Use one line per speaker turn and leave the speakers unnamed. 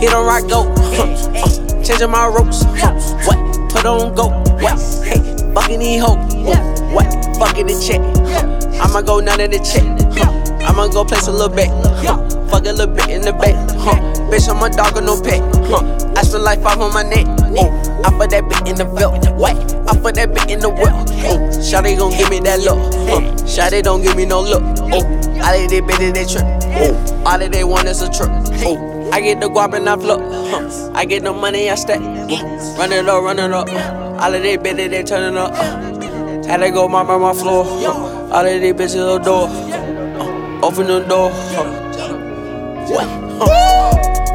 He don't rock go. Changing my ropes. What? Put on go. What? Hey, fucking these hoes. What? Fucking the check. I'ma go none of the check. I'ma go place a little bet. Huh, fuck a little bit in the back. Huh, bitch, I'm a dog with no pet. Huh, I spend like five on my neck. Oh, I put that bit in the belt. What? I put that bit in the whip. Oh, Shawty gon' give me that look. Huh, Shawty don't give me no look. Oh, all of they bitches they trip. Oh, all of they want is a trip. Oh. I get the guap and I. Huh. I get the money, I stack. Run it up, run it up. All of they bitches, they turn it up. Had to go on my floor. All of these bitches, the door. Open the door. What?